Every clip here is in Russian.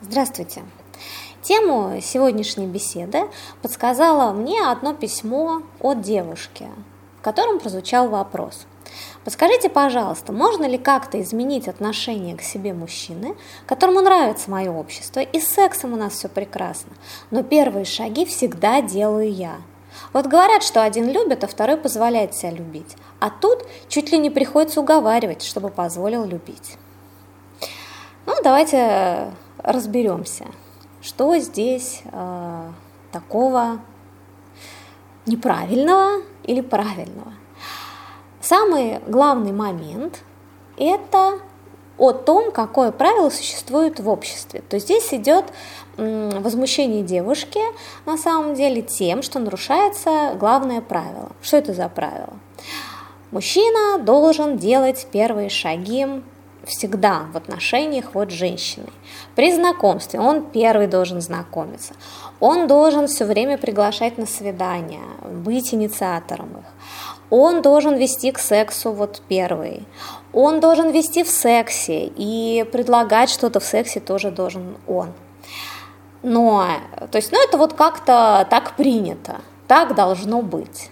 Здравствуйте. Тему сегодняшней беседы подсказало мне одно письмо от девушки, в котором прозвучал вопрос. Подскажите, пожалуйста, можно ли как-то изменить отношение к себе мужчины, которому нравится мое общество, и с сексом у нас все прекрасно, но первые шаги всегда делаю я. Вот говорят, что один любит, а второй позволяет себя любить. А тут чуть ли не приходится уговаривать, чтобы позволил любить. Ну, давайте разберемся, что здесь э, такого неправильного или правильного. Самый главный момент – это о том, какое правило существует в обществе. То есть здесь идет возмущение девушки на самом деле тем, что нарушается главное правило. Что это за правило? Мужчина должен делать первые шаги всегда в отношениях вот с женщиной. При знакомстве он первый должен знакомиться. Он должен все время приглашать на свидания, быть инициатором их. Он должен вести к сексу вот первый. Он должен вести в сексе и предлагать что-то в сексе тоже должен он. Но, то есть, ну это вот как-то так принято, так должно быть.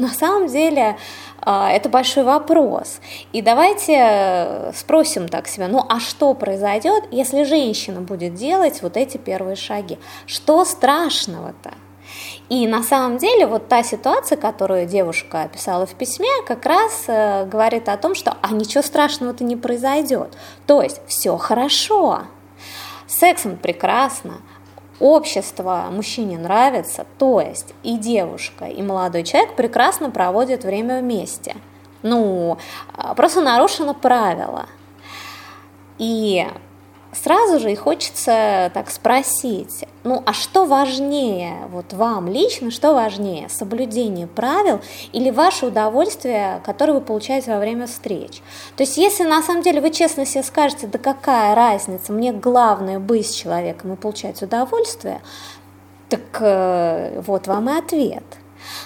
На самом деле а, это большой вопрос. И давайте э, спросим так себя, ну а что произойдет, если женщина будет делать вот эти первые шаги? Что страшного-то? И на самом деле вот та ситуация, которую девушка описала в письме, как раз э, говорит о том, что а ничего страшного-то не произойдет. То есть все хорошо, сексом прекрасно, общество мужчине нравится, то есть и девушка, и молодой человек прекрасно проводят время вместе. Ну, а, просто нарушено правило. И сразу же и хочется так спросить, ну а что важнее, вот вам лично, что важнее, соблюдение правил или ваше удовольствие, которое вы получаете во время встреч? То есть если на самом деле вы честно себе скажете, да какая разница, мне главное быть с человеком и получать удовольствие, так э, вот вам и ответ –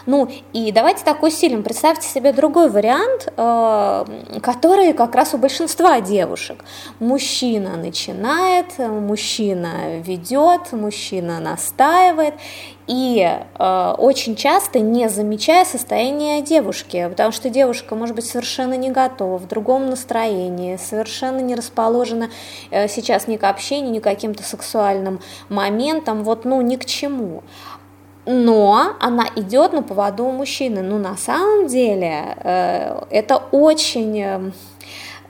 ну и давайте так усилим. Представьте себе другой вариант, э, который как раз у большинства девушек. Мужчина начинает, мужчина ведет, мужчина настаивает, и э, очень часто не замечая состояние девушки, потому что девушка может быть совершенно не готова, в другом настроении, совершенно не расположена э, сейчас ни к общению, ни к каким-то сексуальным моментам, вот ну ни к чему но она идет на поводу у мужчины. Ну, на самом деле, э, это очень, э,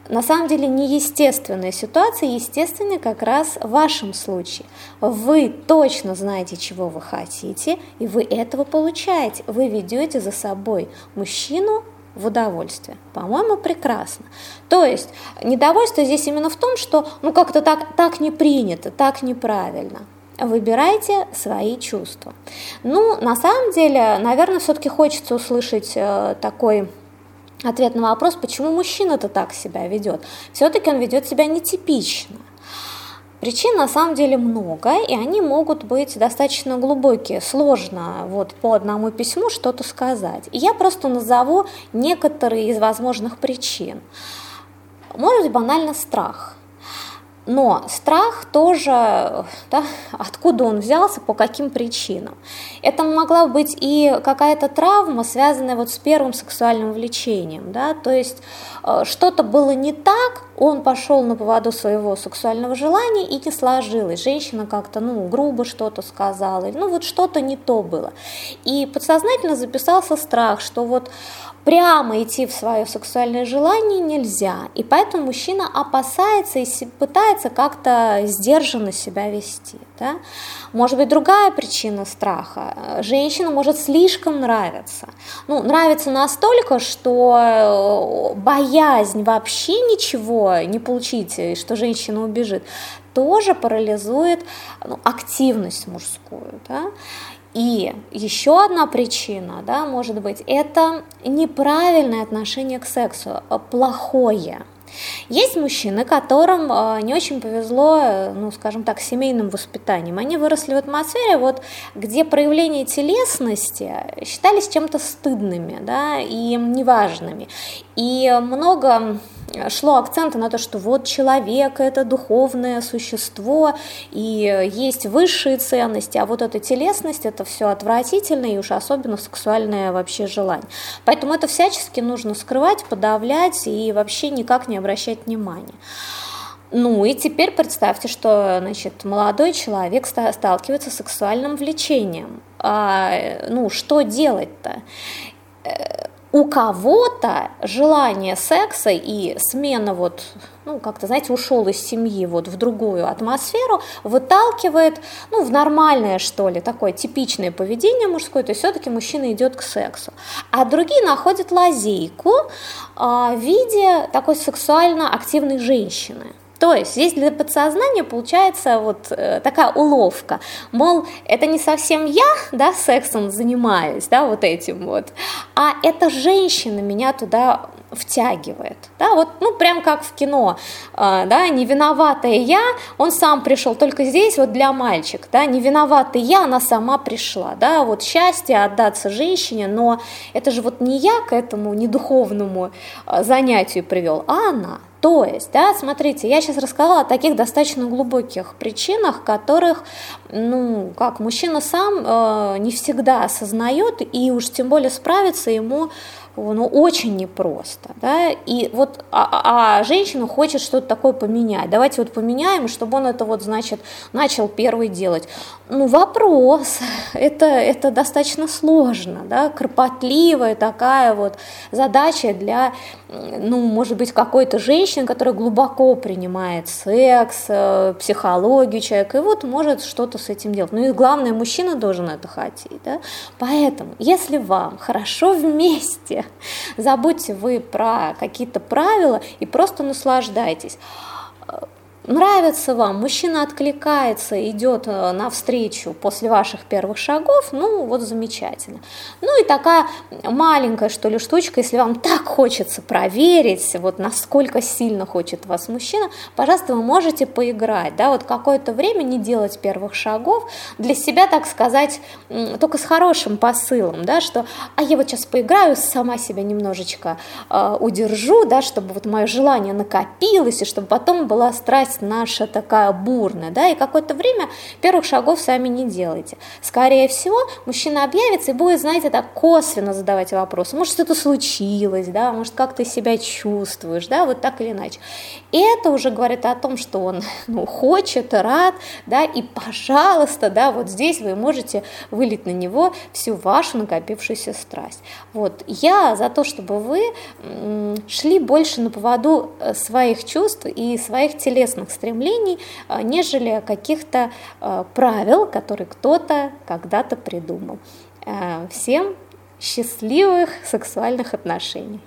на самом деле, неестественная ситуация, естественная как раз в вашем случае. Вы точно знаете, чего вы хотите, и вы этого получаете. Вы ведете за собой мужчину в удовольствие. По-моему, прекрасно. То есть недовольство здесь именно в том, что ну как-то так, так не принято, так неправильно. Выбирайте свои чувства. Ну, на самом деле, наверное, все-таки хочется услышать э, такой ответ на вопрос, почему мужчина-то так себя ведет. Все-таки он ведет себя нетипично. Причин на самом деле много, и они могут быть достаточно глубокие. Сложно вот по одному письму что-то сказать. И я просто назову некоторые из возможных причин. Может быть банально страх. Но страх тоже, да, откуда он взялся, по каким причинам. Это могла быть и какая-то травма, связанная вот с первым сексуальным влечением. Да? То есть что-то было не так, он пошел на поводу своего сексуального желания и не сложилось. Женщина как-то ну, грубо что-то сказала, ну вот что-то не то было. И подсознательно записался страх, что вот прямо идти в свое сексуальное желание нельзя. И поэтому мужчина опасается и пытается как-то сдержанно себя вести. Да? Может быть, другая причина страха. Женщина может слишком нравиться. Ну, нравится настолько, что э, боязнь вообще ничего не получить, что женщина убежит, тоже парализует ну, активность мужскую. Да? И еще одна причина, да, может быть, это неправильное отношение к сексу, а плохое. Есть мужчины, которым а, не очень повезло, ну, скажем так, семейным воспитанием. Они выросли в атмосфере, вот, где проявления телесности считались чем-то стыдными да, и неважными. И много шло акценты на то, что вот человек это духовное существо, и есть высшие ценности, а вот эта телесность это все отвратительно, и уж особенно сексуальное вообще желание. Поэтому это всячески нужно скрывать, подавлять и вообще никак не обращать внимания. Ну и теперь представьте, что значит, молодой человек сталкивается с сексуальным влечением. А, ну, что делать-то? У кого-то желание секса и смена вот, ну, как-то, знаете, ушел из семьи вот в другую атмосферу, выталкивает, ну, в нормальное, что ли, такое типичное поведение мужское, то есть все-таки мужчина идет к сексу. А другие находят лазейку э, в виде такой сексуально активной женщины. То есть здесь для подсознания получается вот э, такая уловка, мол, это не совсем я, да, сексом занимаюсь, да, вот этим вот, а эта женщина меня туда втягивает, да, вот, ну, прям как в кино, э, да, не виноватая я, он сам пришел, только здесь вот для мальчик, да, не виноватая я, она сама пришла, да, вот счастье отдаться женщине, но это же вот не я к этому недуховному э, занятию привел, а она, то есть, да, смотрите, я сейчас рассказала о таких достаточно глубоких причинах, которых, ну, как мужчина сам э, не всегда осознает, и уж тем более справиться ему ну, очень непросто, да, и вот, а, а, а женщина хочет что-то такое поменять, давайте вот поменяем, чтобы он это вот, значит, начал первый делать. Ну, вопрос, это, это достаточно сложно, да, кропотливая такая вот задача для, ну, может быть, какой-то женщины, которая глубоко принимает секс, э, психологию человека, и вот может что-то с этим делать. Ну и главное, мужчина должен это хотеть, да, поэтому, если вам хорошо вместе, Забудьте вы про какие-то правила и просто наслаждайтесь. Нравится вам, мужчина откликается, идет э, навстречу после ваших первых шагов, ну вот замечательно. Ну и такая маленькая, что ли, штучка, если вам так хочется проверить, вот насколько сильно хочет вас мужчина, пожалуйста, вы можете поиграть, да, вот какое-то время не делать первых шагов, для себя, так сказать, только с хорошим посылом, да, что, а я вот сейчас поиграю, сама себя немножечко э, удержу, да, чтобы вот мое желание накопилось, и чтобы потом была страсть страсть наша такая бурная, да, и какое-то время первых шагов сами не делайте. Скорее всего, мужчина объявится и будет, знаете, так косвенно задавать вопросы. Может, что-то случилось, да, может, как ты себя чувствуешь, да, вот так или иначе. И это уже говорит о том, что он ну, хочет, рад, да, и, пожалуйста, да, вот здесь вы можете вылить на него всю вашу накопившуюся страсть. Вот, я за то, чтобы вы шли больше на поводу э, своих чувств и своих телесных собственных стремлений, а, нежели каких-то а, правил, которые кто-то когда-то придумал. А, всем счастливых сексуальных отношений.